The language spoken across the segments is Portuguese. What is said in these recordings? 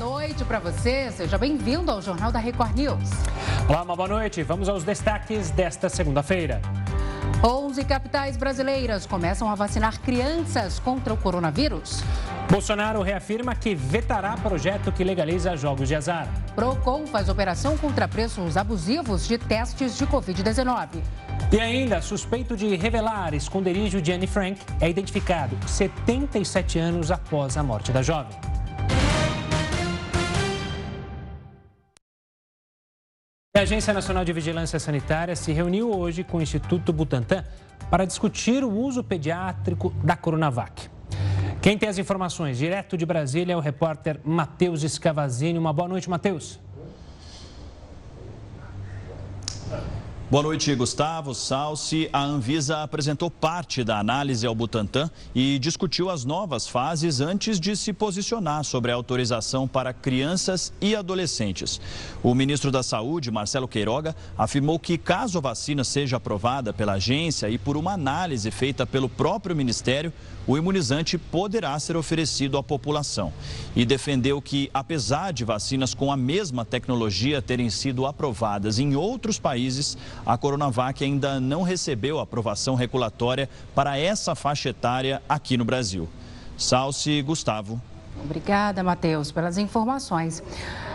noite para você. Seja bem-vindo ao Jornal da Record News. Olá, uma boa noite. Vamos aos destaques desta segunda-feira. 11 capitais brasileiras começam a vacinar crianças contra o coronavírus. Bolsonaro reafirma que vetará projeto que legaliza jogos de azar. Procon faz operação contra preços abusivos de testes de Covid-19. E ainda, suspeito de revelar esconderijo de Anne Frank é identificado 77 anos após a morte da jovem. A Agência Nacional de Vigilância Sanitária se reuniu hoje com o Instituto Butantan para discutir o uso pediátrico da Coronavac. Quem tem as informações direto de Brasília é o repórter Matheus Escavazini. Uma boa noite, Matheus. Boa noite, Gustavo, Salsi. A Anvisa apresentou parte da análise ao Butantan e discutiu as novas fases antes de se posicionar sobre a autorização para crianças e adolescentes. O ministro da Saúde, Marcelo Queiroga, afirmou que caso a vacina seja aprovada pela agência e por uma análise feita pelo próprio ministério, o imunizante poderá ser oferecido à população. E defendeu que, apesar de vacinas com a mesma tecnologia terem sido aprovadas em outros países, a Coronavac ainda não recebeu aprovação regulatória para essa faixa etária aqui no Brasil. Salce Gustavo. Obrigada, Matheus, pelas informações.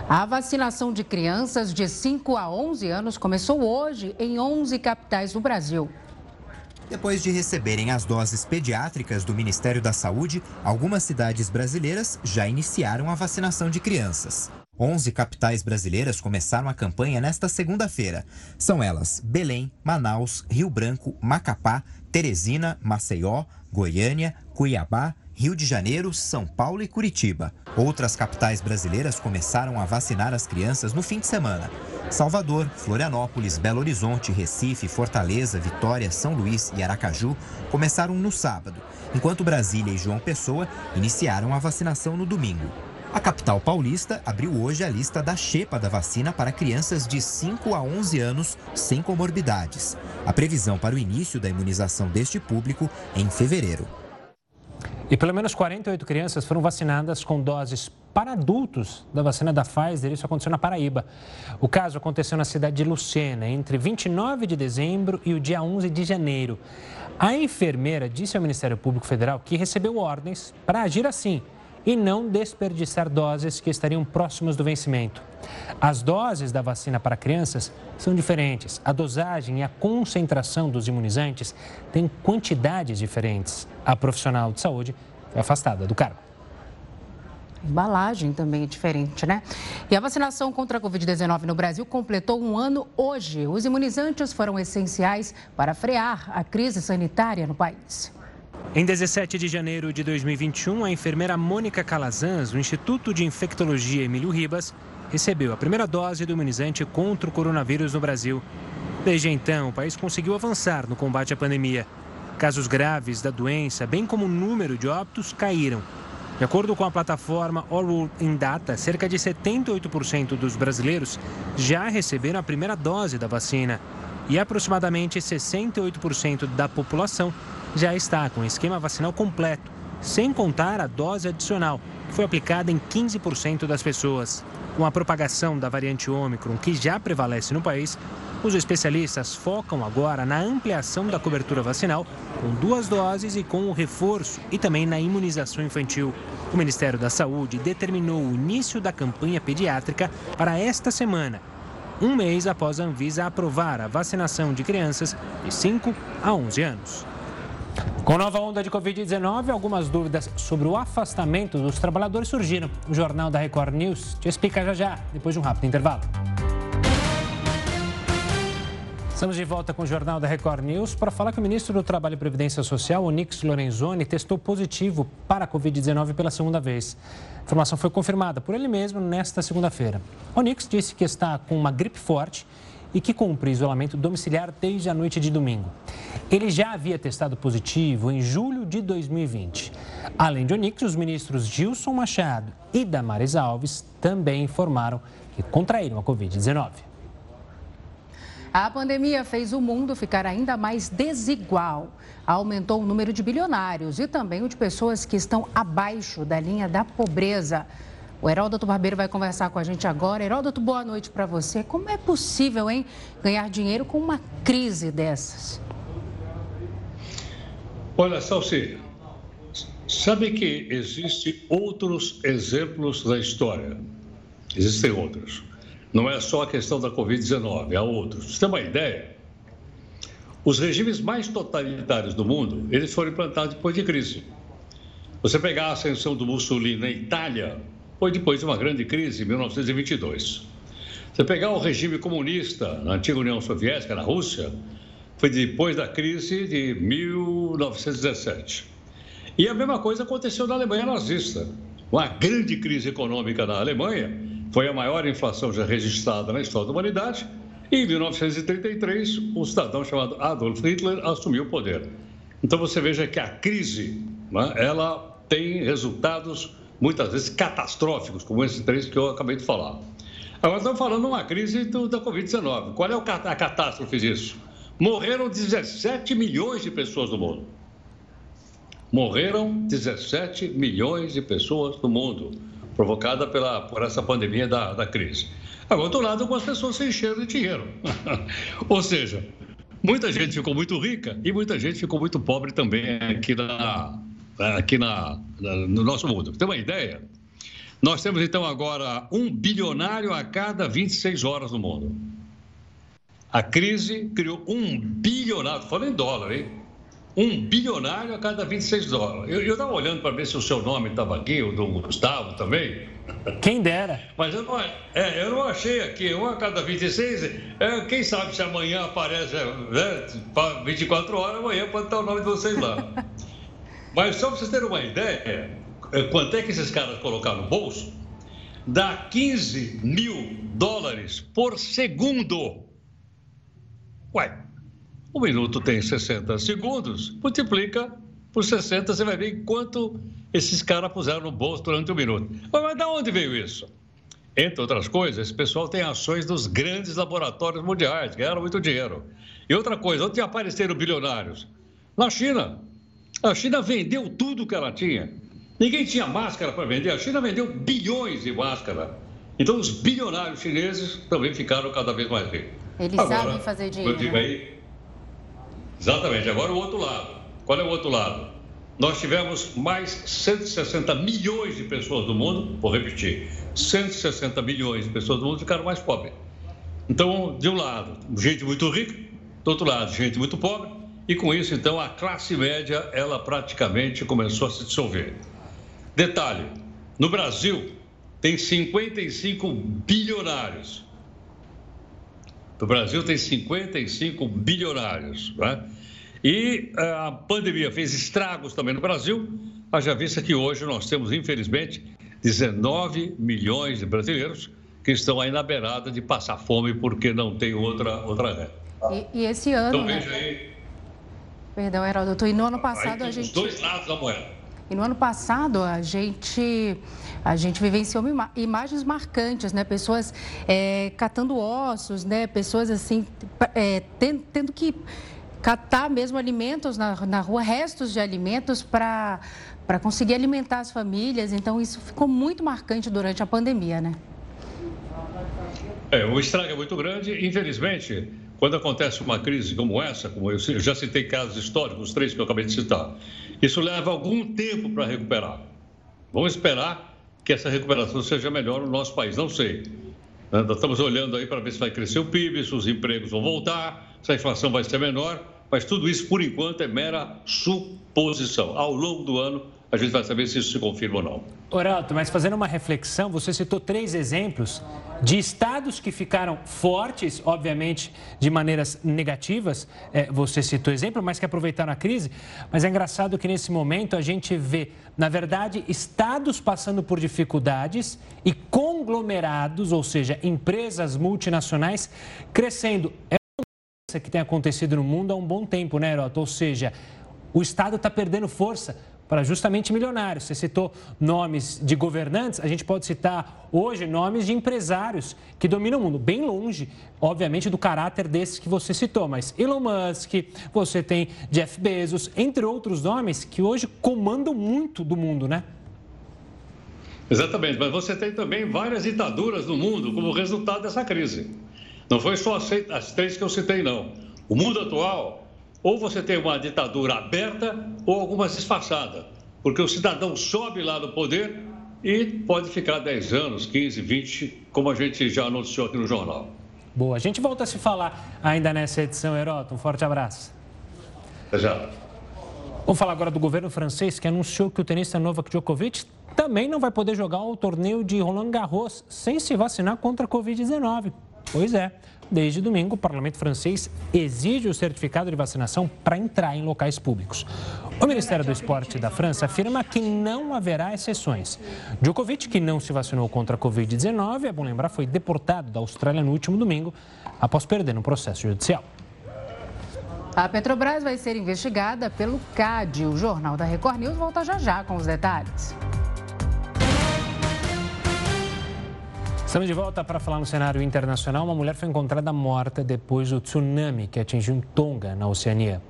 A vacinação de crianças de 5 a 11 anos começou hoje em 11 capitais do Brasil. Depois de receberem as doses pediátricas do Ministério da Saúde, algumas cidades brasileiras já iniciaram a vacinação de crianças. 11 capitais brasileiras começaram a campanha nesta segunda-feira. São elas Belém, Manaus, Rio Branco, Macapá, Teresina, Maceió, Goiânia, Cuiabá, Rio de Janeiro, São Paulo e Curitiba. Outras capitais brasileiras começaram a vacinar as crianças no fim de semana. Salvador, Florianópolis, Belo Horizonte, Recife, Fortaleza, Vitória, São Luís e Aracaju começaram no sábado, enquanto Brasília e João Pessoa iniciaram a vacinação no domingo. A capital paulista abriu hoje a lista da xepa da vacina para crianças de 5 a 11 anos sem comorbidades. A previsão para o início da imunização deste público é em fevereiro. E pelo menos 48 crianças foram vacinadas com doses para adultos da vacina da Pfizer. Isso aconteceu na Paraíba. O caso aconteceu na cidade de Lucena, entre 29 de dezembro e o dia 11 de janeiro. A enfermeira disse ao Ministério Público Federal que recebeu ordens para agir assim e não desperdiçar doses que estariam próximas do vencimento. As doses da vacina para crianças são diferentes. A dosagem e a concentração dos imunizantes têm quantidades diferentes. A profissional de saúde foi afastada do cargo. Embalagem também é diferente, né? E a vacinação contra a Covid-19 no Brasil completou um ano hoje. Os imunizantes foram essenciais para frear a crise sanitária no país. Em 17 de janeiro de 2021, a enfermeira Mônica Calazans, do Instituto de Infectologia Emílio Ribas, recebeu a primeira dose do imunizante contra o coronavírus no Brasil. Desde então, o país conseguiu avançar no combate à pandemia. Casos graves da doença, bem como o número de óbitos, caíram. De acordo com a plataforma All in Data, cerca de 78% dos brasileiros já receberam a primeira dose da vacina e aproximadamente 68% da população já está com o esquema vacinal completo, sem contar a dose adicional, que foi aplicada em 15% das pessoas. Com a propagação da variante Ômicron, que já prevalece no país, os especialistas focam agora na ampliação da cobertura vacinal, com duas doses e com o reforço, e também na imunização infantil. O Ministério da Saúde determinou o início da campanha pediátrica para esta semana, um mês após a Anvisa aprovar a vacinação de crianças de 5 a 11 anos. Com nova onda de Covid-19, algumas dúvidas sobre o afastamento dos trabalhadores surgiram. O Jornal da Record News te explica já já, depois de um rápido intervalo. Estamos de volta com o Jornal da Record News para falar que o ministro do Trabalho e Previdência Social, Onix Lorenzoni, testou positivo para a Covid-19 pela segunda vez. A informação foi confirmada por ele mesmo nesta segunda-feira. Onix disse que está com uma gripe forte e que cumpre isolamento domiciliar desde a noite de domingo. Ele já havia testado positivo em julho de 2020. Além de Onix, os ministros Gilson Machado e Damares Alves também informaram que contraíram a Covid-19. A pandemia fez o mundo ficar ainda mais desigual. Aumentou o número de bilionários e também o de pessoas que estão abaixo da linha da pobreza. O Heródoto Barbeiro vai conversar com a gente agora. Heródoto, boa noite para você. Como é possível, hein, ganhar dinheiro com uma crise dessas? Olha, Salsi, sabe que existem outros exemplos da história. Existem outros. Não é só a questão da Covid-19, há outros. Você tem uma ideia? Os regimes mais totalitários do mundo, eles foram implantados depois de crise. Você pegar a ascensão do Mussolini na Itália, foi depois de uma grande crise em 1922. Você pegar o regime comunista na antiga União Soviética, na Rússia, foi depois da crise de 1917. E a mesma coisa aconteceu na Alemanha nazista. Uma grande crise econômica na Alemanha, foi a maior inflação já registrada na história da humanidade, e em 1933, um cidadão chamado Adolf Hitler assumiu o poder. Então você veja que a crise, né, ela tem resultados muitas vezes catastróficos, como esses três que eu acabei de falar. Agora estamos falando de uma crise do, da Covid-19. Qual é a catástrofe disso? Morreram 17 milhões de pessoas no mundo. Morreram 17 milhões de pessoas no mundo, provocada pela, por essa pandemia da, da crise. Agora, do outro lado, algumas pessoas se encheram de dinheiro. Ou seja, muita gente ficou muito rica e muita gente ficou muito pobre também aqui na, aqui na, na, no nosso mundo. Tem uma ideia? Nós temos então agora um bilionário a cada 26 horas no mundo. A crise criou um bilionário, falando em dólar, hein? Um bilionário a cada 26 dólares. Eu estava olhando para ver se o seu nome estava aqui, o do Gustavo também. Quem dera. Mas eu não, é, eu não achei aqui, um a cada 26. É, quem sabe se amanhã aparece né, 24 horas, amanhã pode estar o nome de vocês lá. Mas só para vocês terem uma ideia, é, quanto é que esses caras colocaram no bolso? Dá 15 mil dólares por segundo. Ué, um minuto tem 60 segundos, multiplica por 60, você vai ver quanto esses caras puseram no bolso durante um minuto. Mas, mas de onde veio isso? Entre outras coisas, esse pessoal tem ações dos grandes laboratórios mundiais, ganharam muito dinheiro. E outra coisa, onde apareceram bilionários? Na China. A China vendeu tudo que ela tinha. Ninguém tinha máscara para vender. A China vendeu bilhões de máscara. Então, os bilionários chineses também ficaram cada vez mais ricos. Eles Agora, sabem fazer dinheiro. Eu digo né? aí, exatamente. Agora, o outro lado. Qual é o outro lado? Nós tivemos mais 160 milhões de pessoas do mundo, vou repetir, 160 milhões de pessoas do mundo ficaram mais pobres. Então, de um lado, gente muito rica, do outro lado, gente muito pobre, e com isso, então, a classe média, ela praticamente começou a se dissolver. Detalhe, no Brasil, tem 55 bilionários. No Brasil tem 55 bilionários. Né? E eh, a pandemia fez estragos também no Brasil. Haja vista que hoje nós temos, infelizmente, 19 milhões de brasileiros que estão aí na beirada de passar fome porque não tem outra, outra renda. E, e esse ano. Então, veja aí Perdão, Heródoto. E no ano passado a gente. Os dois lados da moeda. E no ano passado a gente a gente vivenciou imagens marcantes, né? Pessoas é, catando ossos, né? Pessoas assim é, tendo, tendo, que catar mesmo alimentos na, na rua, restos de alimentos para para conseguir alimentar as famílias. Então isso ficou muito marcante durante a pandemia, né? É, o estrago é muito grande. Infelizmente, quando acontece uma crise como essa, como eu já citei casos históricos, os três que eu acabei de citar, isso leva algum tempo para recuperar. Vamos esperar que essa recuperação seja melhor no nosso país. Não sei. Nós estamos olhando aí para ver se vai crescer o PIB, se os empregos vão voltar, se a inflação vai ser menor, mas tudo isso, por enquanto, é mera suposição. Ao longo do ano, a gente vai saber se isso se confirma ou não. Oralto, mas fazendo uma reflexão, você citou três exemplos de estados que ficaram fortes, obviamente, de maneiras negativas. É, você citou exemplo, mas que aproveitaram a crise. Mas é engraçado que nesse momento a gente vê, na verdade, estados passando por dificuldades e conglomerados, ou seja, empresas multinacionais crescendo. Que tem acontecido no mundo há um bom tempo, né, Heroto? Ou seja, o Estado está perdendo força para justamente milionários. Você citou nomes de governantes, a gente pode citar hoje nomes de empresários que dominam o mundo, bem longe, obviamente, do caráter desses que você citou, mas Elon Musk, você tem Jeff Bezos, entre outros nomes que hoje comandam muito do mundo, né? Exatamente, mas você tem também várias ditaduras no mundo como resultado dessa crise. Não foi só as três que eu citei, não. O mundo atual, ou você tem uma ditadura aberta ou alguma disfarçada, porque o cidadão sobe lá no poder e pode ficar 10 anos, 15, 20, como a gente já anunciou aqui no jornal. Boa, a gente volta a se falar ainda nessa edição, Heroto. Um forte abraço. Até já. Vamos falar agora do governo francês que anunciou que o tenista Novak Djokovic também não vai poder jogar o torneio de Roland Garros sem se vacinar contra a Covid-19. Pois é. Desde domingo, o parlamento francês exige o certificado de vacinação para entrar em locais públicos. O Ministério do Esporte da França afirma que não haverá exceções. Djokovic, que não se vacinou contra a Covid-19, é bom lembrar, foi deportado da Austrália no último domingo após perder no processo judicial. A Petrobras vai ser investigada pelo CAD. O Jornal da Record News volta já já com os detalhes. Estamos de volta para falar no cenário internacional. Uma mulher foi encontrada morta depois do tsunami que atingiu Tonga, na Oceania.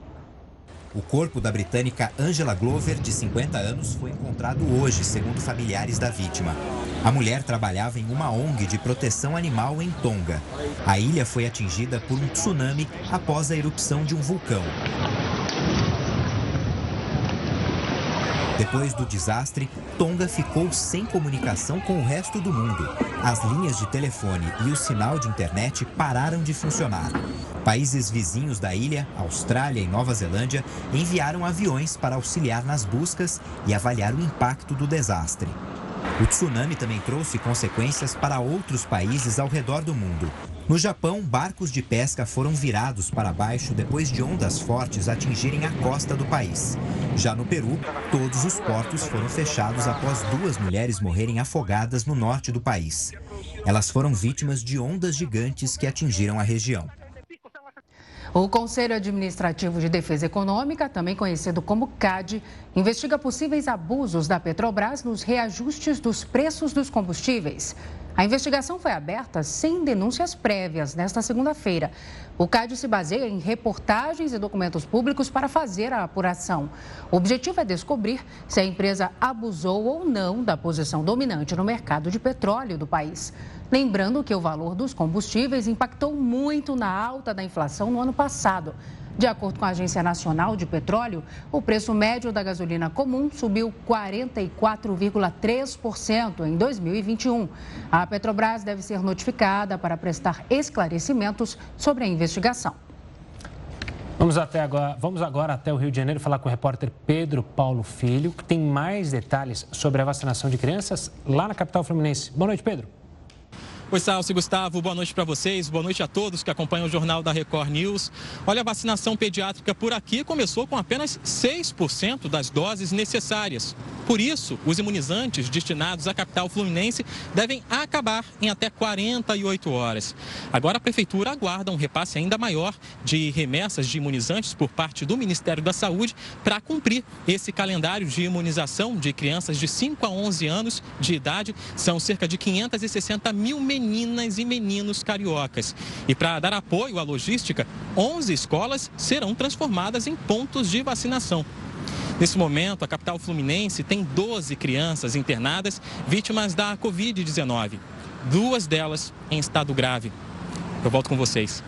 O corpo da britânica Angela Glover, de 50 anos, foi encontrado hoje, segundo familiares da vítima. A mulher trabalhava em uma ONG de proteção animal em Tonga. A ilha foi atingida por um tsunami após a erupção de um vulcão. Depois do desastre, Tonga ficou sem comunicação com o resto do mundo. As linhas de telefone e o sinal de internet pararam de funcionar. Países vizinhos da ilha, Austrália e Nova Zelândia, enviaram aviões para auxiliar nas buscas e avaliar o impacto do desastre. O tsunami também trouxe consequências para outros países ao redor do mundo. No Japão, barcos de pesca foram virados para baixo depois de ondas fortes atingirem a costa do país. Já no Peru, todos os portos foram fechados após duas mulheres morrerem afogadas no norte do país. Elas foram vítimas de ondas gigantes que atingiram a região. O Conselho Administrativo de Defesa Econômica, também conhecido como CAD, investiga possíveis abusos da Petrobras nos reajustes dos preços dos combustíveis. A investigação foi aberta sem denúncias prévias nesta segunda-feira. O CAD se baseia em reportagens e documentos públicos para fazer a apuração. O objetivo é descobrir se a empresa abusou ou não da posição dominante no mercado de petróleo do país. Lembrando que o valor dos combustíveis impactou muito na alta da inflação no ano passado. De acordo com a Agência Nacional de Petróleo, o preço médio da gasolina comum subiu 44,3% em 2021. A Petrobras deve ser notificada para prestar esclarecimentos sobre a investigação. Vamos, até agora, vamos agora até o Rio de Janeiro falar com o repórter Pedro Paulo Filho, que tem mais detalhes sobre a vacinação de crianças lá na capital fluminense. Boa noite, Pedro. Oi, Salsi Gustavo, boa noite para vocês, boa noite a todos que acompanham o Jornal da Record News. Olha, a vacinação pediátrica por aqui começou com apenas 6% das doses necessárias. Por isso, os imunizantes destinados à capital fluminense devem acabar em até 48 horas. Agora, a Prefeitura aguarda um repasse ainda maior de remessas de imunizantes por parte do Ministério da Saúde para cumprir esse calendário de imunização de crianças de 5 a 11 anos de idade. São cerca de 560 mil meninas e meninos cariocas. E para dar apoio à logística, 11 escolas serão transformadas em pontos de vacinação. Nesse momento, a capital fluminense tem 12 crianças internadas vítimas da Covid-19. Duas delas em estado grave. Eu volto com vocês.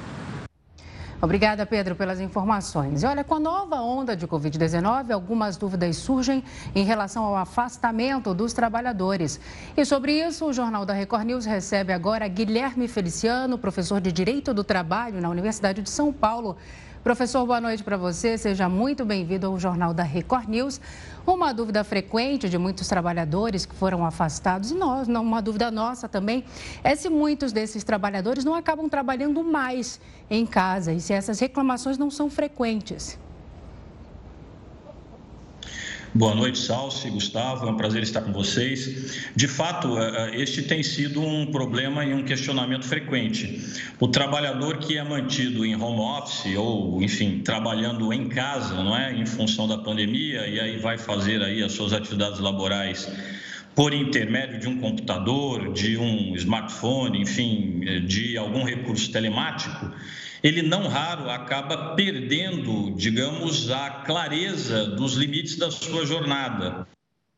Obrigada, Pedro, pelas informações. E olha, com a nova onda de Covid-19, algumas dúvidas surgem em relação ao afastamento dos trabalhadores. E sobre isso, o Jornal da Record News recebe agora Guilherme Feliciano, professor de Direito do Trabalho na Universidade de São Paulo. Professor, boa noite para você. Seja muito bem-vindo ao Jornal da Record News. Uma dúvida frequente de muitos trabalhadores que foram afastados, e nós, uma dúvida nossa também, é se muitos desses trabalhadores não acabam trabalhando mais em casa e se essas reclamações não são frequentes. Boa noite, Salsi, Gustavo, é um prazer estar com vocês. De fato, é, é, este tem sido um problema e um questionamento frequente. O trabalhador que é mantido em home office ou, enfim, trabalhando em casa, não é, em função da pandemia, e aí vai fazer aí as suas atividades laborais por intermédio de um computador, de um smartphone, enfim, de algum recurso telemático, ele não raro acaba perdendo, digamos, a clareza dos limites da sua jornada,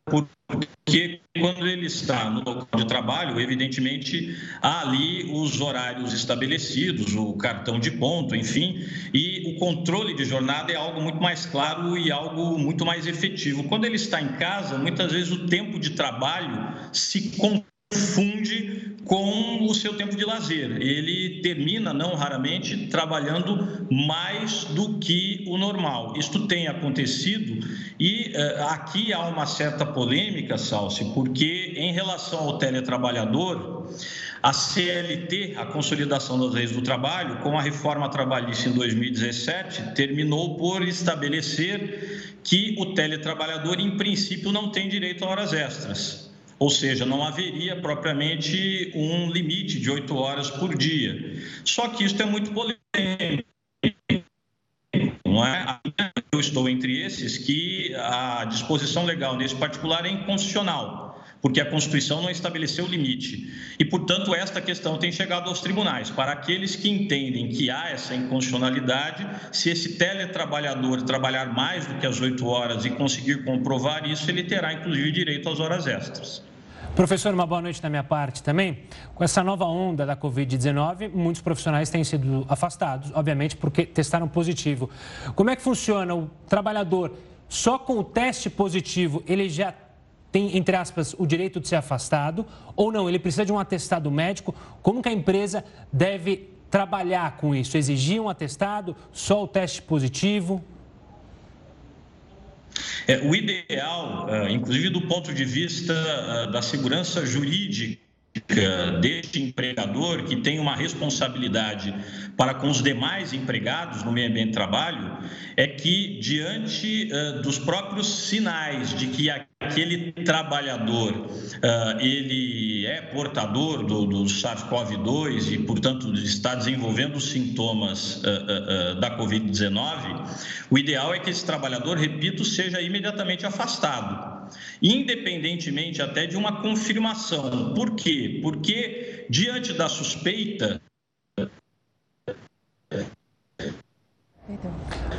por porque quando ele está no local de trabalho, evidentemente, há ali os horários estabelecidos, o cartão de ponto, enfim, e o controle de jornada é algo muito mais claro e algo muito mais efetivo. Quando ele está em casa, muitas vezes o tempo de trabalho se confunde com o seu tempo de lazer. Ele termina, não raramente, trabalhando mais do que o normal. Isto tem acontecido e uh, aqui há uma certa polêmica, Salsi, porque em relação ao teletrabalhador, a CLT, a Consolidação das Leis do Trabalho, com a reforma trabalhista em 2017, terminou por estabelecer que o teletrabalhador, em princípio, não tem direito a horas extras. Ou seja, não haveria propriamente um limite de oito horas por dia. Só que isso é muito polêmico. Não é? Eu estou entre esses que a disposição legal nesse particular é inconstitucional porque a Constituição não estabeleceu limite. E, portanto, esta questão tem chegado aos tribunais. Para aqueles que entendem que há essa inconstitucionalidade, se esse teletrabalhador trabalhar mais do que as oito horas e conseguir comprovar isso, ele terá, inclusive, direito às horas extras. Professor, uma boa noite da minha parte também. Com essa nova onda da Covid-19, muitos profissionais têm sido afastados, obviamente, porque testaram positivo. Como é que funciona? O trabalhador, só com o teste positivo, ele já tem, entre aspas, o direito de ser afastado ou não? Ele precisa de um atestado médico? Como que a empresa deve trabalhar com isso? Exigir um atestado? Só o teste positivo? É, o ideal, é, inclusive do ponto de vista é, da segurança jurídica, deste empregador que tem uma responsabilidade para com os demais empregados no meio ambiente de trabalho é que diante uh, dos próprios sinais de que aquele trabalhador uh, ele é portador do, do SARS-CoV-2 e portanto está desenvolvendo sintomas uh, da COVID-19, o ideal é que esse trabalhador, repito, seja imediatamente afastado independentemente até de uma confirmação. Por quê? Porque, diante da suspeita.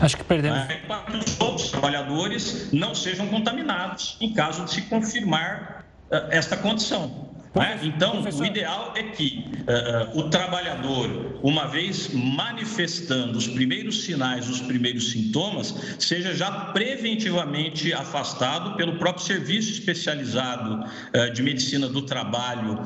Acho que perdemos. Para que os outros trabalhadores não sejam contaminados em caso de se confirmar uh, esta condição. Né? Então, o ideal é que uh, uh, o trabalhador, uma vez manifestando os primeiros sinais, os primeiros sintomas, seja já preventivamente afastado pelo próprio serviço especializado uh, de medicina do trabalho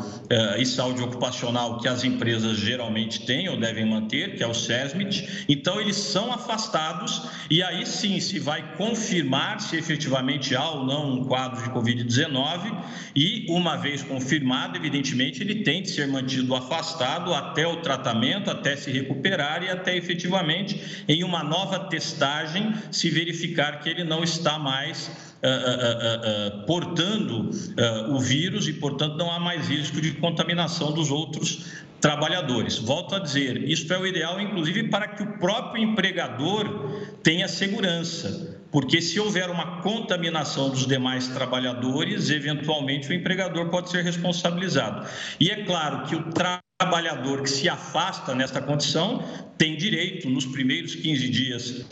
e saúde ocupacional que as empresas geralmente têm ou devem manter, que é o SESMIT. Então, eles são afastados e aí sim se vai confirmar se efetivamente há ou não um quadro de Covid-19 e, uma vez confirmado, evidentemente, ele tem de ser mantido afastado até o tratamento, até se recuperar e até efetivamente em uma nova testagem se verificar que ele não está mais uh, uh, uh, portando o vírus e, portanto, não há mais risco de contaminação dos outros trabalhadores. Volto a dizer, isso é o ideal, inclusive, para que o próprio empregador tenha segurança porque se houver uma contaminação dos demais trabalhadores, eventualmente o empregador pode ser responsabilizado. E é claro que o trabalhador que se afasta nesta condição tem direito, nos primeiros 15 dias,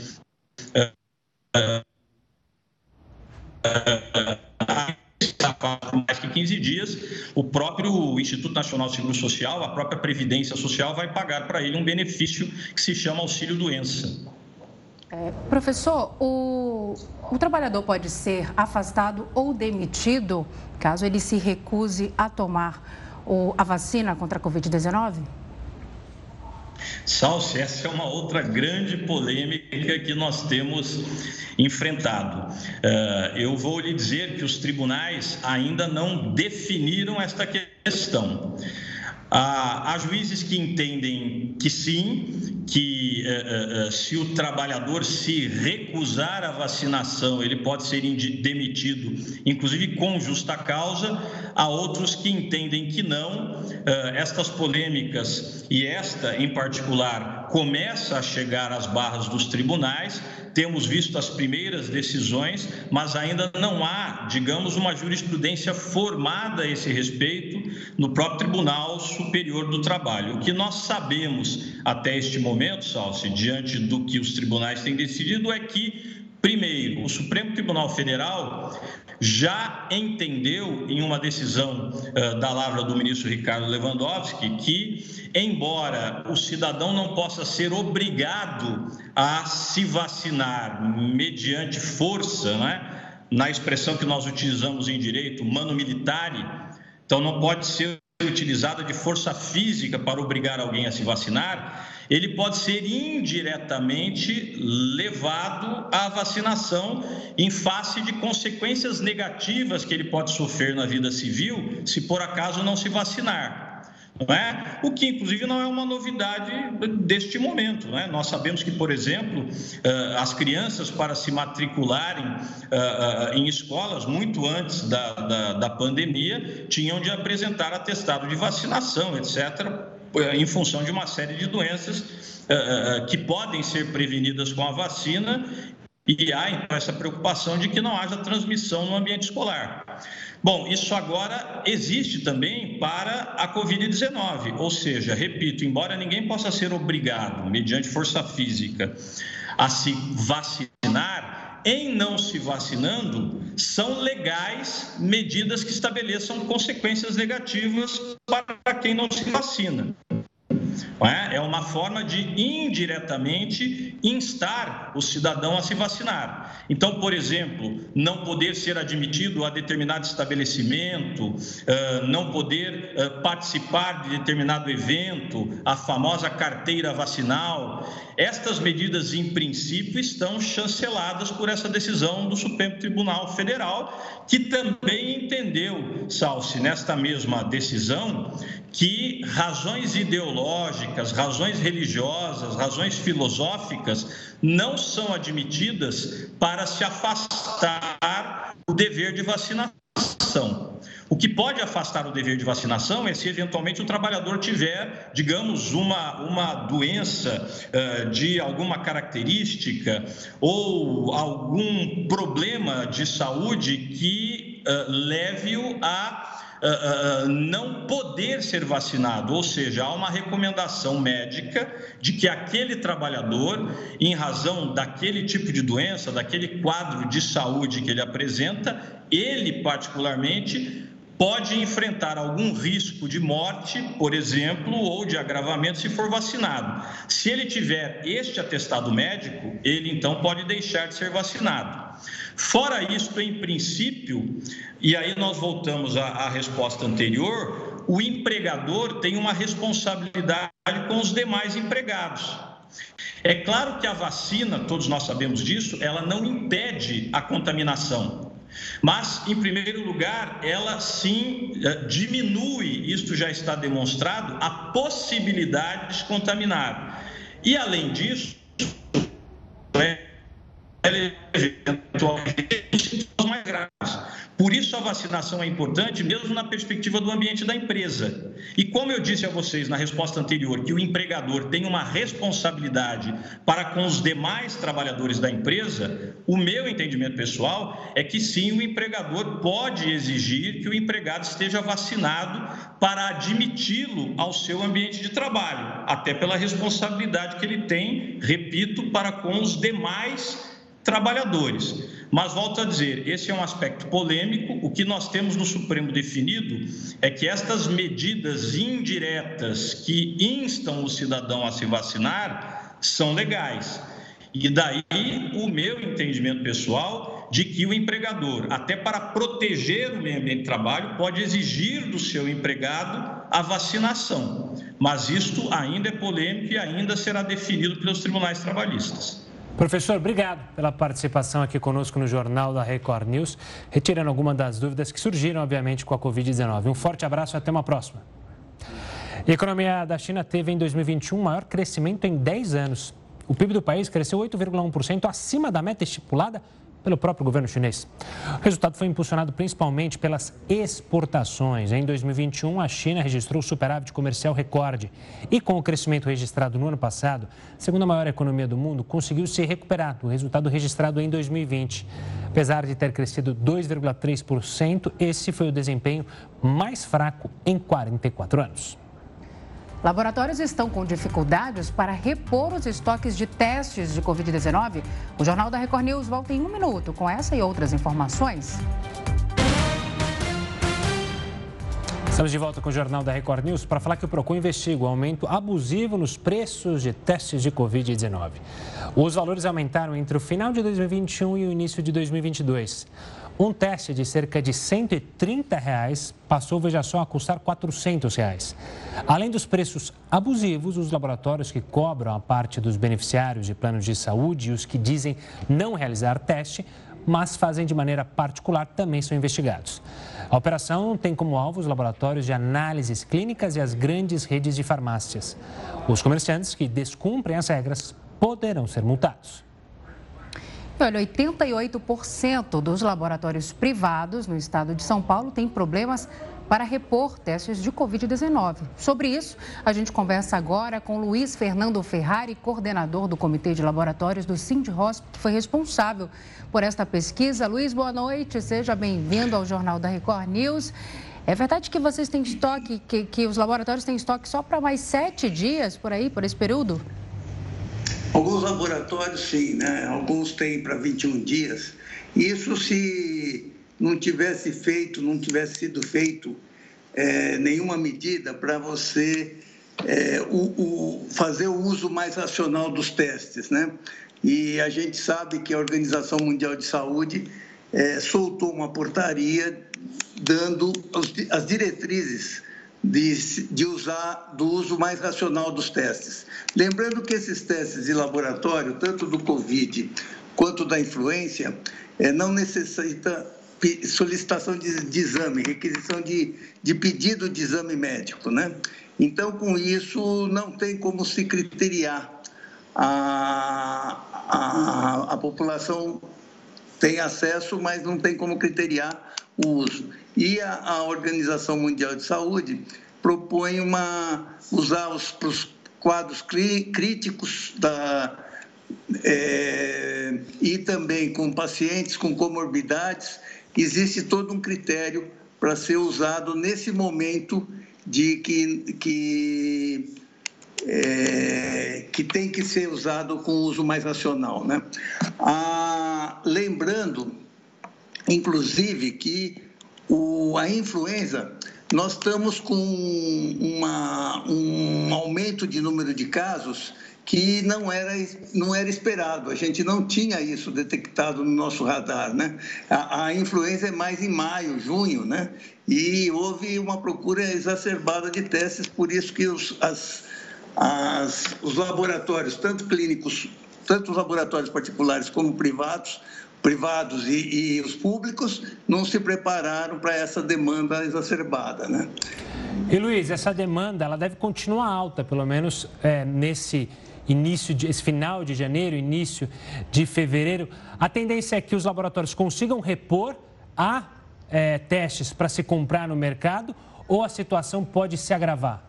mais que 15 dias, o próprio Instituto Nacional de Seguro Social, a própria Previdência Social vai pagar para ele um benefício que se chama auxílio doença. É, professor, o, o trabalhador pode ser afastado ou demitido caso ele se recuse a tomar o, a vacina contra a Covid-19? Salsi, essa é uma outra grande polêmica que nós temos enfrentado. Uh, eu vou lhe dizer que os tribunais ainda não definiram esta questão. Há, juízes que entendem que sim, que uh, uh, se o trabalhador se recusar à vacinação, ele pode ser demitido, inclusive com justa causa. Há outros que entendem que não. Estas polêmicas, e esta em particular, começa a chegar às barras dos tribunais temos visto as primeiras decisões, mas ainda não há, digamos, uma jurisprudência formada a esse respeito no próprio Tribunal Superior do Trabalho. O que nós sabemos até este momento, Salsi, diante do que os tribunais têm decidido, é que Primeiro, o Supremo Tribunal Federal já entendeu, em uma decisão uh, da lavra do ministro Ricardo Lewandowski, que, embora o cidadão não possa ser obrigado a se vacinar mediante força, né, na expressão que nós utilizamos em direito, mano militare, então não pode ser utilizada de força física para obrigar alguém a se vacinar, ele pode ser indiretamente levado à vacinação em face de consequências negativas que ele pode sofrer na vida civil se por acaso não se vacinar. É? O que, inclusive, não é uma novidade deste momento. É? Nós sabemos que, por exemplo, eh, as crianças, para se matricularem eh, eh, em escolas, muito antes da, da, da pandemia, tinham de apresentar atestado de vacinação, etc., em função de uma série de doenças que podem ser prevenidas com a vacina e há então essa preocupação de que não haja transmissão no ambiente escolar. Bom, isso agora existe também para a Covid-19, ou seja, repito, embora ninguém possa ser obrigado, mediante força física, a se vacinar, em não se vacinando, são legais medidas que estabeleçam consequências negativas para quem não se vacina. É? é uma forma de indiretamente instar o cidadão a se vacinar. Então, por exemplo, não poder ser admitido a determinado estabelecimento, não poder participar de determinado evento, a famosa carteira vacinal. Estas medidas, em princípio, estão chanceladas por essa decisão do Supremo Tribunal Federal, que também entendeu, Salsi, nesta mesma decisão, que razões ideológicas, razões religiosas, razões filosóficas não são admitidas para se afastar do dever de vacinação. O que pode afastar o dever de vacinação é se eventualmente o trabalhador tiver, digamos, uma, uma doença uh, de alguma característica ou algum problema de saúde que uh, leve-o a uh, não poder ser vacinado, ou seja, há uma recomendação médica de que aquele trabalhador, em razão daquele tipo de doença, daquele quadro de saúde que ele apresenta, ele particularmente pode enfrentar algum risco de morte, por exemplo, ou de agravamento se for vacinado. Se ele tiver este atestado médico, ele então pode deixar de ser vacinado. Fora isto, em princípio, e aí nós voltamos à, à resposta anterior, o empregador tem uma responsabilidade com os demais empregados. É claro que a vacina, todos nós sabemos disso, ela não impede a contaminação. Mas, em primeiro lugar, ela sim eh, diminui, isto já está demonstrado, a possibilidade de contaminar. E, além disso, eventualmente mais graves. Por isso a vacinação é importante, mesmo na perspectiva do ambiente da empresa. E como eu disse a vocês na resposta anterior, que o empregador tem uma responsabilidade para com os demais trabalhadores da empresa, o meu entendimento pessoal é que sim, o empregador pode exigir que o empregado esteja vacinado para admiti-lo ao seu ambiente de trabalho, até pela responsabilidade que ele tem, repito, para com os demais trabalhadores. Mas volto a dizer, esse é um aspecto polêmico. O que nós temos no Supremo definido é que estas medidas indiretas que instam o cidadão a se vacinar são legais. E daí o meu entendimento pessoal de que o empregador, até para proteger o meio ambiente de trabalho, pode exigir do seu empregado a vacinação. Mas isto ainda é polêmico e ainda será definido pelos tribunais trabalhistas. Professor, obrigado pela participação aqui conosco no Jornal da Record News, retirando algumas das dúvidas que surgiram, obviamente, com a Covid-19. Um forte abraço e até uma próxima. A economia da China teve em 2021 o maior crescimento em 10 anos. O PIB do país cresceu 8,1% acima da meta estipulada pelo próprio governo chinês. O resultado foi impulsionado principalmente pelas exportações. Em 2021, a China registrou superávit comercial recorde e, com o crescimento registrado no ano passado, a segunda maior economia do mundo, conseguiu se recuperar do resultado registrado em 2020. Apesar de ter crescido 2,3%, esse foi o desempenho mais fraco em 44 anos. Laboratórios estão com dificuldades para repor os estoques de testes de Covid-19. O Jornal da Record News volta em um minuto com essa e outras informações. Estamos de volta com o Jornal da Record News para falar que o PROCON investiga o aumento abusivo nos preços de testes de Covid-19. Os valores aumentaram entre o final de 2021 e o início de 2022. Um teste de cerca de 130 reais passou, veja só, a custar 400 reais. Além dos preços abusivos, os laboratórios que cobram a parte dos beneficiários de planos de saúde e os que dizem não realizar teste mas fazem de maneira particular, também são investigados. A operação tem como alvo os laboratórios de análises clínicas e as grandes redes de farmácias. Os comerciantes que descumprem as regras poderão ser multados. Olha, 88% dos laboratórios privados no estado de São Paulo têm problemas para repor testes de Covid-19. Sobre isso, a gente conversa agora com Luiz Fernando Ferrari, coordenador do Comitê de Laboratórios do Sindhosp, que foi responsável por esta pesquisa. Luiz, boa noite, seja bem-vindo ao Jornal da Record News. É verdade que vocês têm estoque, que, que os laboratórios têm estoque só para mais sete dias por aí, por esse período? Alguns laboratórios, sim, né? Alguns têm para 21 dias. Isso se não tivesse feito, não tivesse sido feito é, nenhuma medida para você é, o, o, fazer o uso mais racional dos testes, né? E a gente sabe que a Organização Mundial de Saúde é, soltou uma portaria dando as diretrizes de, de, usar do uso mais racional dos testes. Lembrando que esses testes de laboratório, tanto do Covid quanto da influência, é, não necessita solicitação de, de exame, requisição de, de pedido de exame médico, né? Então, com isso, não tem como se criteriar. A, a, a população tem acesso, mas não tem como criteriar o uso. E a, a Organização Mundial de Saúde propõe uma, usar os, os quadros críticos da, é, e também com pacientes com comorbidades existe todo um critério para ser usado nesse momento de que, que, é, que tem que ser usado com uso mais racional. Né? Ah, lembrando, inclusive, que o, a influenza, nós estamos com uma, um aumento de número de casos que não era, não era esperado. A gente não tinha isso detectado no nosso radar, né? A, a influenza é mais em maio, junho, né? E houve uma procura exacerbada de testes, por isso que os, as, as, os laboratórios, tanto clínicos, tanto os laboratórios particulares como privados, privados e, e os públicos, não se prepararam para essa demanda exacerbada, né? E Luiz, essa demanda ela deve continuar alta, pelo menos é, nesse início de, esse final de janeiro, início de fevereiro, a tendência é que os laboratórios consigam repor a é, testes para se comprar no mercado ou a situação pode se agravar?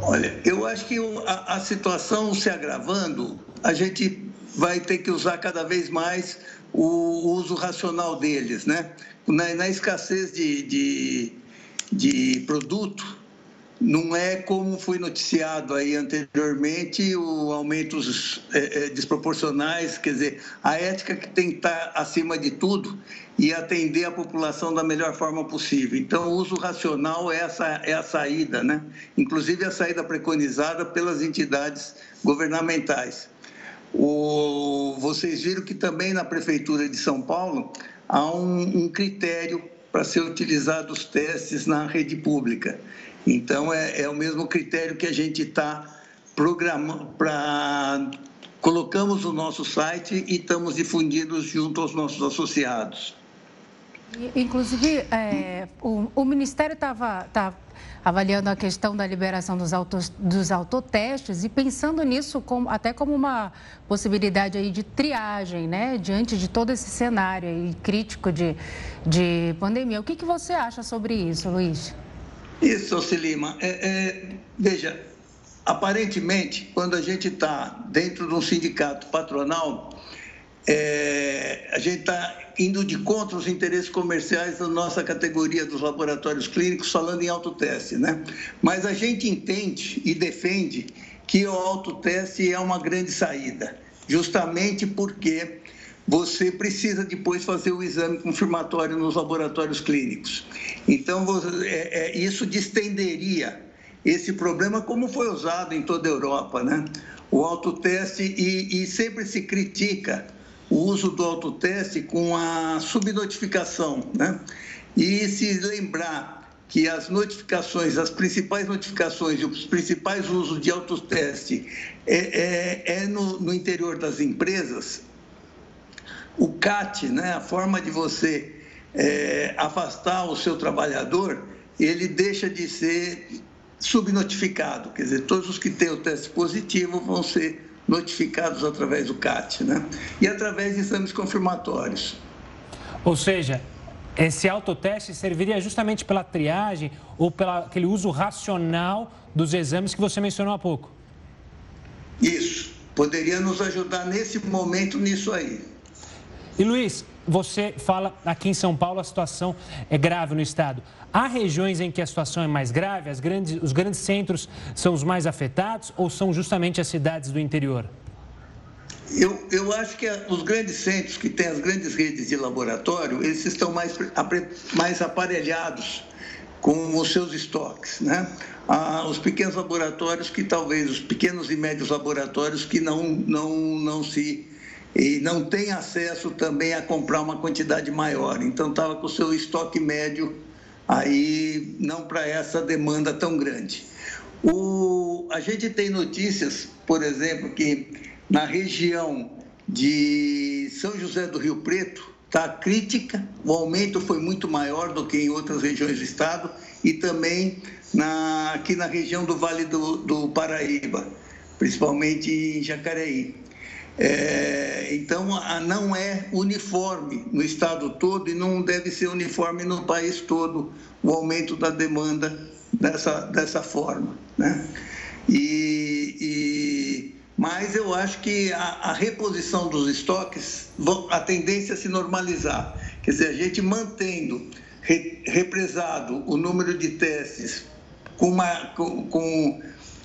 Olha, eu acho que a, a situação se agravando, a gente vai ter que usar cada vez mais o uso racional deles, né? Na, na escassez de, de, de produto, não é como foi noticiado aí anteriormente, o aumentos é, é, desproporcionais, quer dizer, a ética que tem que estar acima de tudo e atender a população da melhor forma possível. Então, o uso racional é, essa, é a saída, né? Inclusive a saída preconizada pelas entidades governamentais. O, vocês viram que também na Prefeitura de São Paulo há um, um critério para ser utilizados testes na rede pública. Então, é, é o mesmo critério que a gente está programando para. Colocamos no nosso site e estamos difundindo junto aos nossos associados. Inclusive, é, o, o, Ministério estava tá avaliando a questão da liberação dos, autos, dos autotestes e pensando nisso como, até como uma possibilidade aí de triagem, né? Diante de todo esse cenário aí crítico de, de pandemia. O que, que você acha sobre isso, Luiz? Isso, Lima. É, é, veja, aparentemente, quando a gente está dentro de um sindicato patronal, é, a gente está indo de contra os interesses comerciais da nossa categoria dos laboratórios clínicos, falando em autoteste, né? Mas a gente entende e defende que o autoteste é uma grande saída, justamente porque você precisa depois fazer o exame confirmatório nos laboratórios clínicos. Então, é, é, isso distenderia esse problema, como foi usado em toda a Europa, né? O autoteste, e, e sempre se critica o uso do autoteste com a subnotificação, né? E se lembrar que as notificações, as principais notificações e os principais usos de autoteste é, é, é no, no, interior das empresas, o CAT, né, a forma de você é, afastar o seu trabalhador, ele deixa de ser subnotificado, quer dizer, todos os que têm o teste positivo vão ser notificados através do CAT, né? E através de exames confirmatórios. Ou seja, esse autoteste serviria justamente pela triagem ou pelo aquele uso racional dos exames que você mencionou há pouco? Isso. Poderia nos ajudar nesse momento nisso aí. E Luiz, você fala aqui em São Paulo a situação é grave no estado. Há regiões em que a situação é mais grave? Grandes, os grandes centros são os mais afetados ou são justamente as cidades do interior? Eu, eu acho que os grandes centros que têm as grandes redes de laboratório, eles estão mais, mais aparelhados com os seus estoques, né? Ah, os pequenos laboratórios que talvez, os pequenos e médios laboratórios que não, não, não se e não tem acesso também a comprar uma quantidade maior. Então estava com o seu estoque médio aí não para essa demanda tão grande. O, a gente tem notícias, por exemplo, que na região de São José do Rio Preto está crítica, o aumento foi muito maior do que em outras regiões do estado e também na, aqui na região do Vale do, do Paraíba, principalmente em Jacareí. É, então, não é uniforme no estado todo e não deve ser uniforme no país todo o aumento da demanda dessa, dessa forma. Né? E, e, mas eu acho que a, a reposição dos estoques, a tendência é se normalizar. Quer dizer, a gente mantendo re, represado o número de testes com, uma, com, com,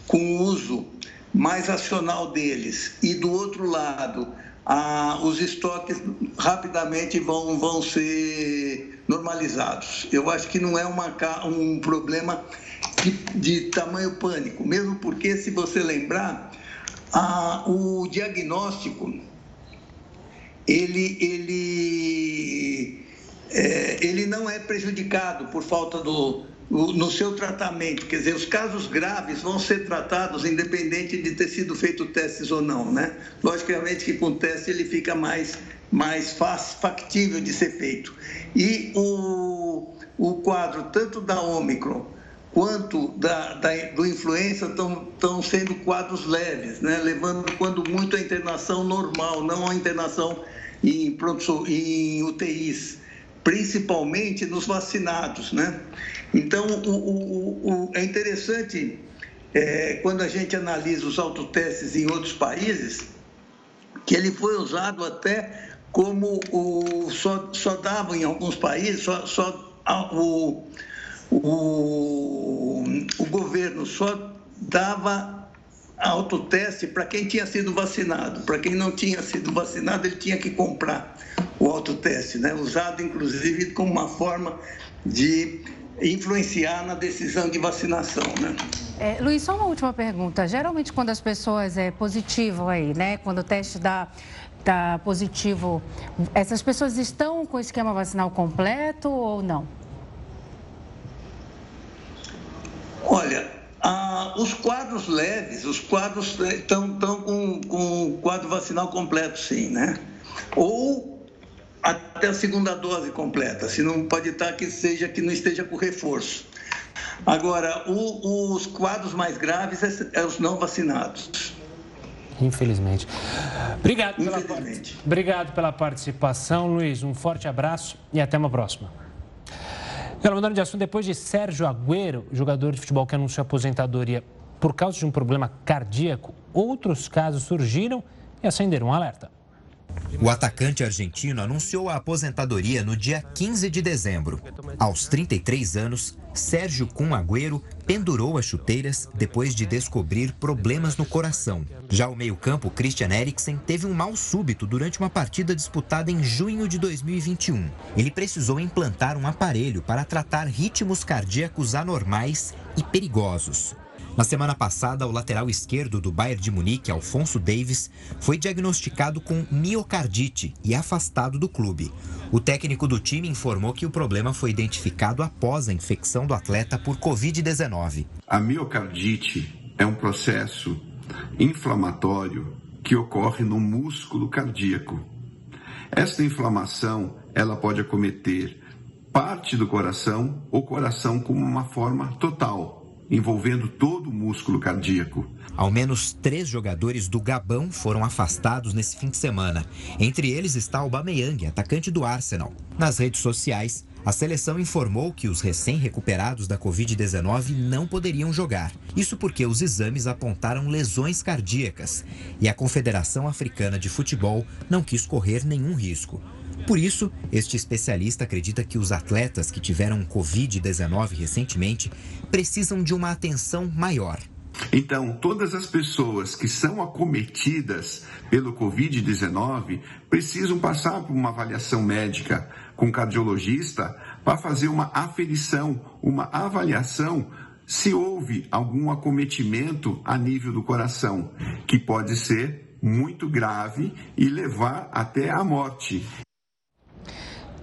com uso mais racional deles e do outro lado ah, os estoques rapidamente vão, vão ser normalizados. Eu acho que não é uma, um problema de, de tamanho pânico, mesmo porque, se você lembrar, ah, o diagnóstico ele, ele, é, ele não é prejudicado por falta do, no seu tratamento. Quer dizer, os casos graves vão ser tratados independente de ter sido feito testes ou não, né? Logicamente que com teste ele fica mais, mais factível de ser feito. E o, o quadro, tanto da Omicron quanto da, da, do influenza, estão sendo quadros leves, né? Levando, quando muito, a internação normal, não a internação em, pronto, em UTIs principalmente nos vacinados, né? Então, o, o, o, é interessante é, quando a gente analisa os autotestes em outros países, que ele foi usado até como o, só, só dava em alguns países, só, só o, o, o governo só dava autoteste para quem tinha sido vacinado. Para quem não tinha sido vacinado, ele tinha que comprar o autoteste, né? usado inclusive como uma forma de influenciar na decisão de vacinação, né? É, Luiz, só uma última pergunta. Geralmente quando as pessoas é positivo aí, né? Quando o teste dá tá positivo, essas pessoas estão com o esquema vacinal completo ou não? Olha, ah, os quadros leves, os quadros estão com, com o quadro vacinal completo, sim, né? Ou até a segunda dose completa, se não pode estar que seja que não esteja com reforço. Agora, o, os quadros mais graves é, é, os não vacinados. Infelizmente. Obrigado Infelizmente. Pela, obrigado pela participação, Luiz. Um forte abraço e até uma próxima. Agora, mudando de assunto, depois de Sérgio Agüero, jogador de futebol que anunciou aposentadoria por causa de um problema cardíaco, outros casos surgiram e acenderam um alerta. O atacante argentino anunciou a aposentadoria no dia 15 de dezembro. Aos 33 anos, Sérgio Kun Agüero pendurou as chuteiras depois de descobrir problemas no coração. Já o meio-campo Christian Eriksen teve um mal súbito durante uma partida disputada em junho de 2021. Ele precisou implantar um aparelho para tratar ritmos cardíacos anormais e perigosos. Na semana passada, o lateral esquerdo do Bayern de Munique, Alfonso Davis, foi diagnosticado com miocardite e afastado do clube. O técnico do time informou que o problema foi identificado após a infecção do atleta por Covid-19. A miocardite é um processo inflamatório que ocorre no músculo cardíaco. Esta inflamação, ela pode acometer parte do coração ou coração como uma forma total envolvendo todo o músculo cardíaco. Ao menos três jogadores do Gabão foram afastados nesse fim de semana. Entre eles está o Bameyang, atacante do Arsenal. Nas redes sociais, a seleção informou que os recém-recuperados da Covid-19 não poderiam jogar. Isso porque os exames apontaram lesões cardíacas e a Confederação Africana de Futebol não quis correr nenhum risco. Por isso, este especialista acredita que os atletas que tiveram Covid-19 recentemente precisam de uma atenção maior. Então, todas as pessoas que são acometidas pelo Covid-19 precisam passar por uma avaliação médica com cardiologista para fazer uma aferição, uma avaliação se houve algum acometimento a nível do coração, que pode ser muito grave e levar até a morte.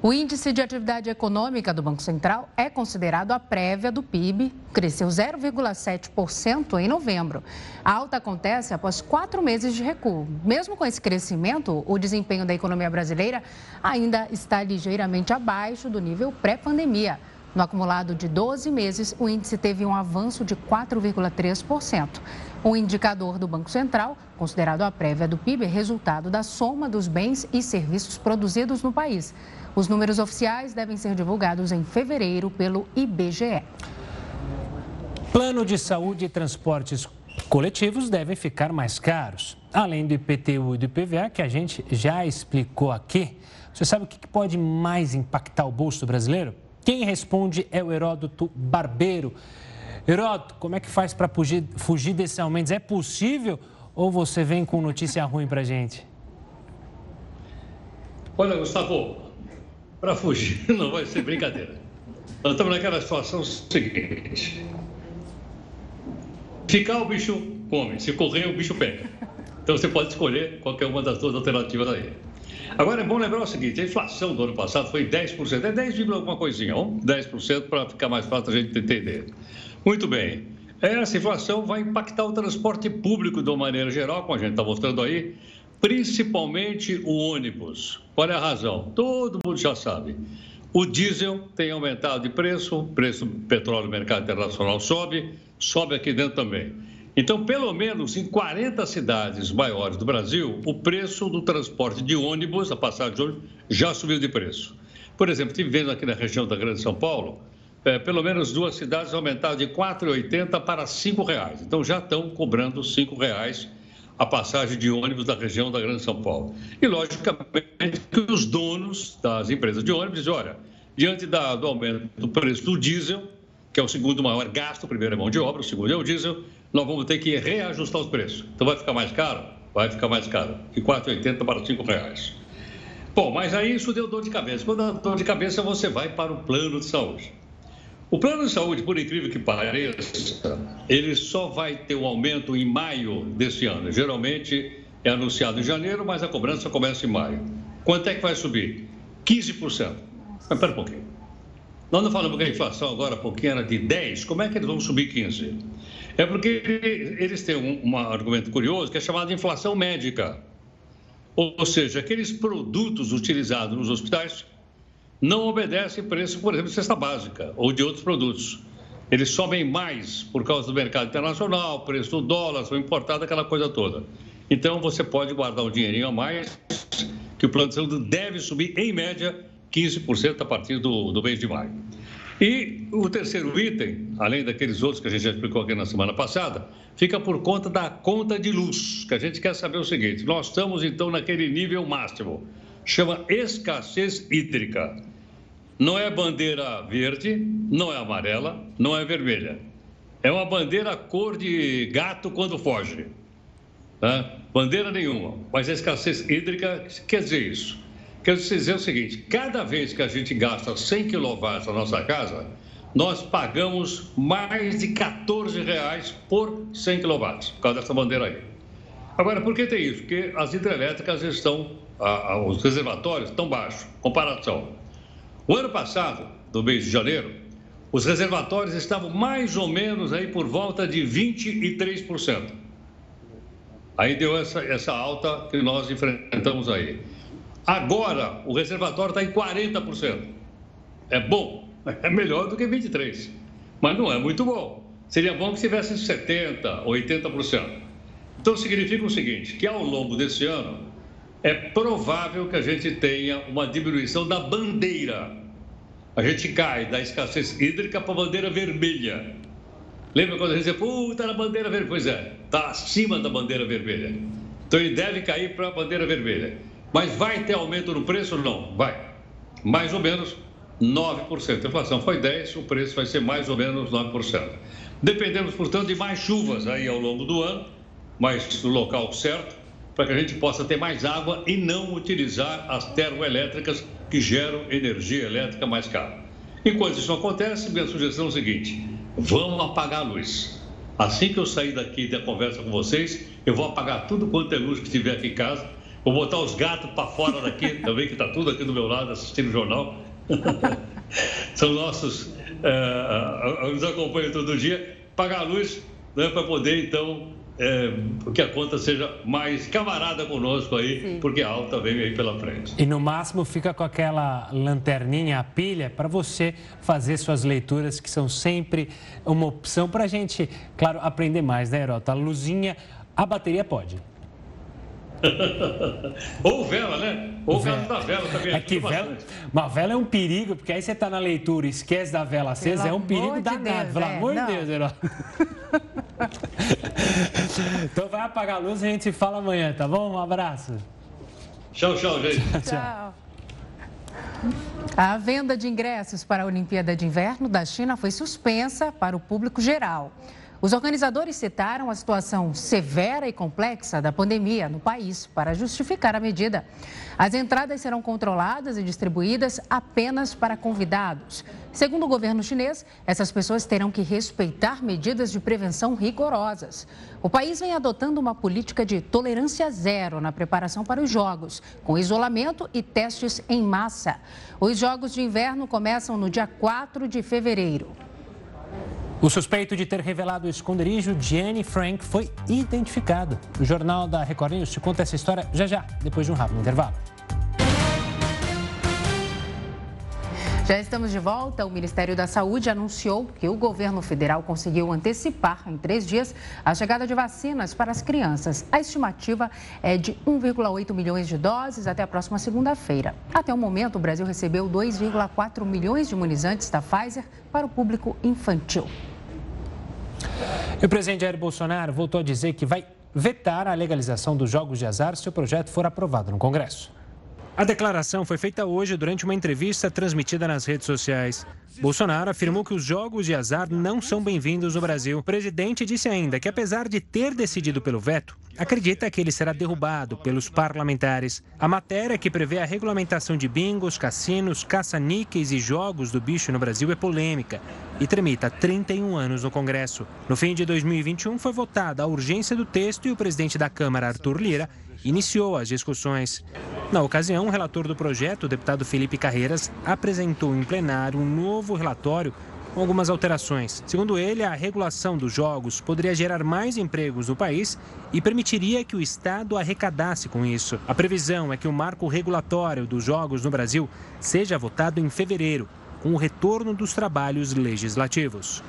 O índice de atividade econômica do Banco Central é considerado a prévia do PIB, cresceu 0,7% em novembro. A alta acontece após quatro meses de recuo. Mesmo com esse crescimento, o desempenho da economia brasileira ainda está ligeiramente abaixo do nível pré-pandemia. No acumulado de 12 meses, o índice teve um avanço de 4,3%. O indicador do Banco Central, considerado a prévia do PIB, é resultado da soma dos bens e serviços produzidos no país. Os números oficiais devem ser divulgados em fevereiro pelo IBGE. Plano de saúde e transportes coletivos devem ficar mais caros. Além do IPTU e do IPVA, que a gente já explicou aqui, você sabe o que pode mais impactar o bolso brasileiro? Quem responde é o Heródoto Barbeiro. Heródoto, como é que faz para fugir, fugir desse aumento? É possível ou você vem com notícia ruim para gente? Olha, Gustavo, para fugir, não vai ser brincadeira. Nós estamos naquela situação seguinte: ficar o bicho come, se correr o bicho pega. Então você pode escolher qualquer uma das duas alternativas aí. Agora é bom lembrar o seguinte: a inflação do ano passado foi 10%, é 10, alguma coisinha, 10% para ficar mais fácil a gente entender. Muito bem. Essa inflação vai impactar o transporte público de uma maneira geral, como a gente está mostrando aí, principalmente o ônibus. Qual é a razão? Todo mundo já sabe. O diesel tem aumentado de preço, o preço do petróleo no mercado internacional sobe, sobe aqui dentro também. Então, pelo menos em 40 cidades maiores do Brasil, o preço do transporte de ônibus, a passagem de ônibus, já subiu de preço. Por exemplo, estive vendo aqui na região da Grande São Paulo, é, pelo menos duas cidades aumentaram de R$ 4,80 para R$ 5,00. Então, já estão cobrando R$ 5,00 a passagem de ônibus da região da Grande São Paulo. E, logicamente, que os donos das empresas de ônibus dizem, olha, diante da, do aumento do preço do diesel, que é o segundo maior gasto, o primeiro é mão de obra, o segundo é o diesel, nós vamos ter que reajustar os preços. Então, vai ficar mais caro? Vai ficar mais caro, de R$ 4,80 para R$ 5,00. Bom, mas aí isso deu dor de cabeça. Quando dá dor de cabeça, você vai para o plano de saúde. O plano de saúde, por incrível que pareça, ele só vai ter um aumento em maio desse ano. Geralmente é anunciado em janeiro, mas a cobrança começa em maio. Quanto é que vai subir? 15%. Mas espera um pouquinho. Nós não falamos que a inflação agora pouquinho era de 10, como é que eles vão subir 15? É porque eles têm um, um argumento curioso que é chamado de inflação médica. Ou seja, aqueles produtos utilizados nos hospitais não obedecem preço, por exemplo, de cesta básica ou de outros produtos. Eles sobem mais por causa do mercado internacional, preço do dólar, são importados, aquela coisa toda. Então, você pode guardar um dinheirinho a mais, que o plano de saúde deve subir, em média, 15% a partir do, do mês de maio. E o terceiro item, além daqueles outros que a gente já explicou aqui na semana passada, fica por conta da conta de luz, que a gente quer saber o seguinte: nós estamos então naquele nível máximo, chama escassez hídrica. Não é bandeira verde, não é amarela, não é vermelha. É uma bandeira cor de gato quando foge. Né? Bandeira nenhuma. Mas a escassez hídrica quer dizer isso. Quer dizer o seguinte: cada vez que a gente gasta 100 kW na nossa casa, nós pagamos mais de 14 reais por 100 kW, por causa dessa bandeira aí. Agora, por que tem isso? Porque as hidrelétricas estão, os reservatórios estão baixos, comparação. O ano passado, no mês de janeiro, os reservatórios estavam mais ou menos aí por volta de 23%. Aí deu essa, essa alta que nós enfrentamos aí. Agora, o reservatório está em 40%. É bom, é melhor do que 23%. Mas não é muito bom. Seria bom que tivesse 70%, 80%. Então, significa o seguinte, que ao longo desse ano, é provável que a gente tenha uma diminuição da bandeira. A gente cai da escassez hídrica para a bandeira vermelha. Lembra quando a gente dizia, puta, na bandeira vermelha? Pois é, está acima da bandeira vermelha. Então ele deve cair para a bandeira vermelha. Mas vai ter aumento no preço? Não, vai. Mais ou menos 9%. A inflação foi 10%, o preço vai ser mais ou menos 9%. Dependemos, portanto, de mais chuvas aí ao longo do ano, mas no local certo para que a gente possa ter mais água e não utilizar as termoelétricas que geram energia elétrica mais cara. Enquanto isso não acontece, minha sugestão é o seguinte: vamos apagar a luz. Assim que eu sair daqui da conversa com vocês, eu vou apagar tudo quanto é luz que tiver aqui em casa, vou botar os gatos para fora daqui, também que está tudo aqui do meu lado assistindo o jornal. São nossos, é, nos acompanham todo dia, apagar a luz né, para poder então é, que a conta seja mais camarada conosco aí, Sim. porque a alta vem aí pela frente. E no máximo fica com aquela lanterninha, a pilha, para você fazer suas leituras, que são sempre uma opção para a gente, claro, aprender mais, né, Herota? A luzinha, a bateria pode. Ou vela, né? Ou vela. da vela também. É que vela, uma vela é um perigo, porque aí você está na leitura e esquece da vela acesa, Pelo é um perigo danado. Pelo amor de Deus, Herói. então vai apagar a luz e a gente se fala amanhã, tá bom? Um abraço. Tchau, tchau, gente. tchau. A venda de ingressos para a Olimpíada de Inverno da China foi suspensa para o público geral. Os organizadores citaram a situação severa e complexa da pandemia no país para justificar a medida. As entradas serão controladas e distribuídas apenas para convidados. Segundo o governo chinês, essas pessoas terão que respeitar medidas de prevenção rigorosas. O país vem adotando uma política de tolerância zero na preparação para os Jogos, com isolamento e testes em massa. Os Jogos de Inverno começam no dia 4 de fevereiro. O suspeito de ter revelado o esconderijo de Anne Frank foi identificado. O Jornal da Record News te conta essa história já já, depois de um rápido intervalo. Já estamos de volta. O Ministério da Saúde anunciou que o governo federal conseguiu antecipar em três dias a chegada de vacinas para as crianças. A estimativa é de 1,8 milhões de doses até a próxima segunda-feira. Até o momento, o Brasil recebeu 2,4 milhões de imunizantes da Pfizer para o público infantil. E o presidente Jair Bolsonaro voltou a dizer que vai vetar a legalização dos jogos de azar se o projeto for aprovado no Congresso. A declaração foi feita hoje durante uma entrevista transmitida nas redes sociais. Bolsonaro afirmou que os jogos de azar não são bem-vindos no Brasil. O presidente disse ainda que, apesar de ter decidido pelo veto, acredita que ele será derrubado pelos parlamentares. A matéria que prevê a regulamentação de bingos, cassinos, caça-níqueis e jogos do bicho no Brasil é polêmica e tramita 31 anos no Congresso. No fim de 2021, foi votada a urgência do texto e o presidente da Câmara, Arthur Lira, iniciou as discussões. Na ocasião, o relator do projeto, o deputado Felipe Carreiras, apresentou em plenário um novo relatório com algumas alterações. Segundo ele, a regulação dos jogos poderia gerar mais empregos no país e permitiria que o Estado arrecadasse com isso. A previsão é que o marco regulatório dos jogos no Brasil seja votado em fevereiro, com o retorno dos trabalhos legislativos.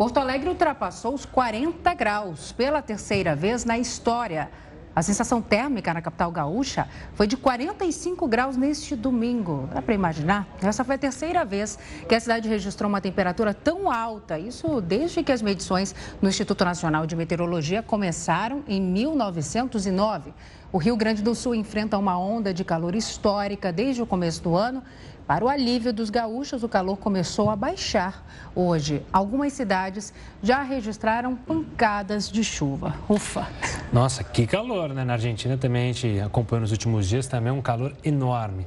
Porto Alegre ultrapassou os 40 graus pela terceira vez na história. A sensação térmica na capital gaúcha foi de 45 graus neste domingo. Dá para imaginar? Essa foi a terceira vez que a cidade registrou uma temperatura tão alta. Isso desde que as medições no Instituto Nacional de Meteorologia começaram em 1909. O Rio Grande do Sul enfrenta uma onda de calor histórica desde o começo do ano para o alívio dos gaúchos, o calor começou a baixar hoje. Algumas cidades já registraram pancadas de chuva. Ufa! Nossa, que calor, né? Na Argentina também a gente acompanhou nos últimos dias também um calor enorme.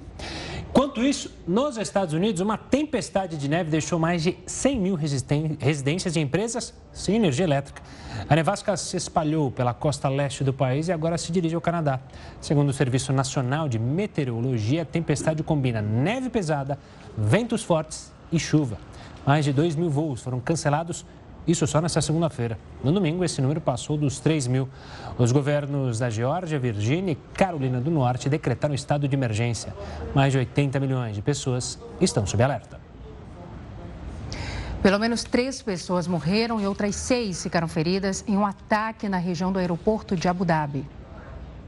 Enquanto isso, nos Estados Unidos, uma tempestade de neve deixou mais de 100 mil residências e empresas sem energia elétrica. A nevasca se espalhou pela costa leste do país e agora se dirige ao Canadá. Segundo o Serviço Nacional de Meteorologia, a tempestade combina neve pesada, ventos fortes e chuva. Mais de 2 mil voos foram cancelados isso só nesta segunda-feira. No domingo, esse número passou dos 3 mil. Os governos da Geórgia, Virgínia e Carolina do Norte decretaram estado de emergência. Mais de 80 milhões de pessoas estão sob alerta. Pelo menos três pessoas morreram e outras seis ficaram feridas em um ataque na região do aeroporto de Abu Dhabi.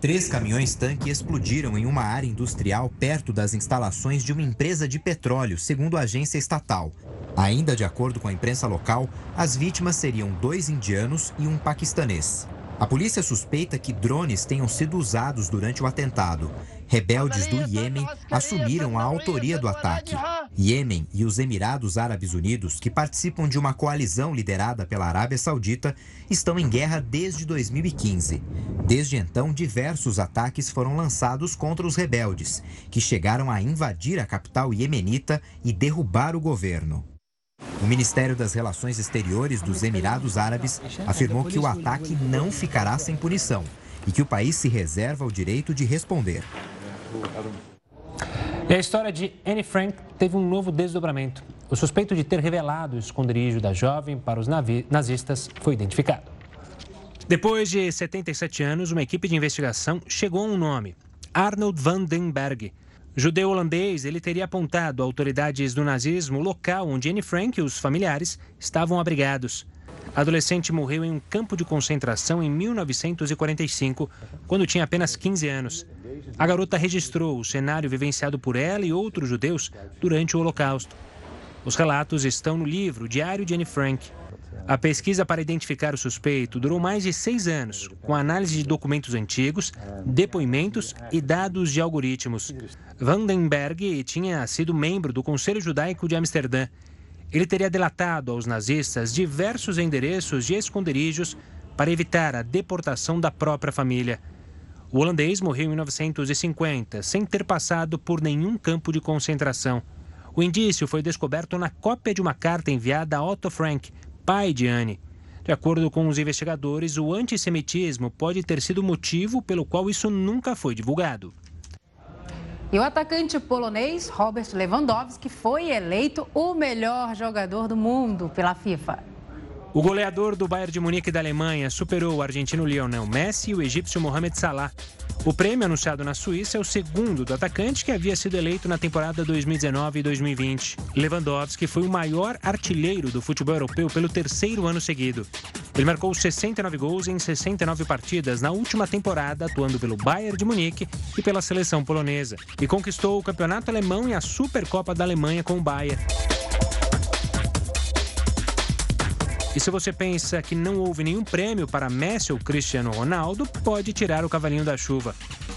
Três caminhões-tanque explodiram em uma área industrial perto das instalações de uma empresa de petróleo, segundo a agência estatal. Ainda de acordo com a imprensa local, as vítimas seriam dois indianos e um paquistanês. A polícia suspeita que drones tenham sido usados durante o atentado. Rebeldes do Iêmen assumiram a autoria do ataque. Iêmen e os Emirados Árabes Unidos, que participam de uma coalizão liderada pela Arábia Saudita, estão em guerra desde 2015. Desde então, diversos ataques foram lançados contra os rebeldes, que chegaram a invadir a capital iemenita e derrubar o governo. O Ministério das Relações Exteriores dos Emirados Árabes afirmou que o ataque não ficará sem punição e que o país se reserva o direito de responder. E a história de Anne Frank teve um novo desdobramento. O suspeito de ter revelado o esconderijo da jovem para os nazistas foi identificado. Depois de 77 anos, uma equipe de investigação chegou a um nome: Arnold van den Berg Judeu holandês, ele teria apontado a autoridades do nazismo o local onde Anne Frank e os familiares estavam abrigados. A adolescente morreu em um campo de concentração em 1945, quando tinha apenas 15 anos. A garota registrou o cenário vivenciado por ela e outros judeus durante o Holocausto. Os relatos estão no livro Diário de Anne Frank. A pesquisa para identificar o suspeito durou mais de seis anos, com análise de documentos antigos, depoimentos e dados de algoritmos. Vandenberg tinha sido membro do Conselho Judaico de Amsterdã. Ele teria delatado aos nazistas diversos endereços de esconderijos para evitar a deportação da própria família. O holandês morreu em 1950, sem ter passado por nenhum campo de concentração. O indício foi descoberto na cópia de uma carta enviada a Otto Frank, pai de Anne. De acordo com os investigadores, o antissemitismo pode ter sido o motivo pelo qual isso nunca foi divulgado. E o atacante polonês Robert Lewandowski foi eleito o melhor jogador do mundo pela FIFA. O goleador do Bayern de Munique da Alemanha superou o argentino Lionel Messi e o egípcio Mohamed Salah. O prêmio anunciado na Suíça é o segundo do atacante que havia sido eleito na temporada 2019 e 2020. Lewandowski foi o maior artilheiro do futebol europeu pelo terceiro ano seguido. Ele marcou 69 gols em 69 partidas na última temporada, atuando pelo Bayern de Munique e pela seleção polonesa, e conquistou o campeonato alemão e a Supercopa da Alemanha com o Bayern. E se você pensa que não houve nenhum prêmio para Messi ou Cristiano Ronaldo, pode tirar o cavalinho da chuva.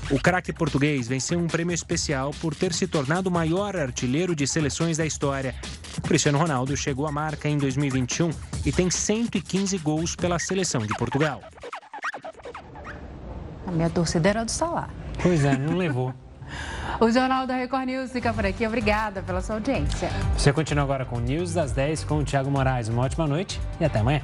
O craque português venceu um prêmio especial por ter se tornado o maior artilheiro de seleções da história. O Cristiano Ronaldo chegou à marca em 2021 e tem 115 gols pela seleção de Portugal. A minha torcida era do Salah. Pois é, não levou. O Jornal da Record News fica por aqui. Obrigada pela sua audiência. Você continua agora com o News das 10 com o Thiago Moraes. Uma ótima noite e até amanhã.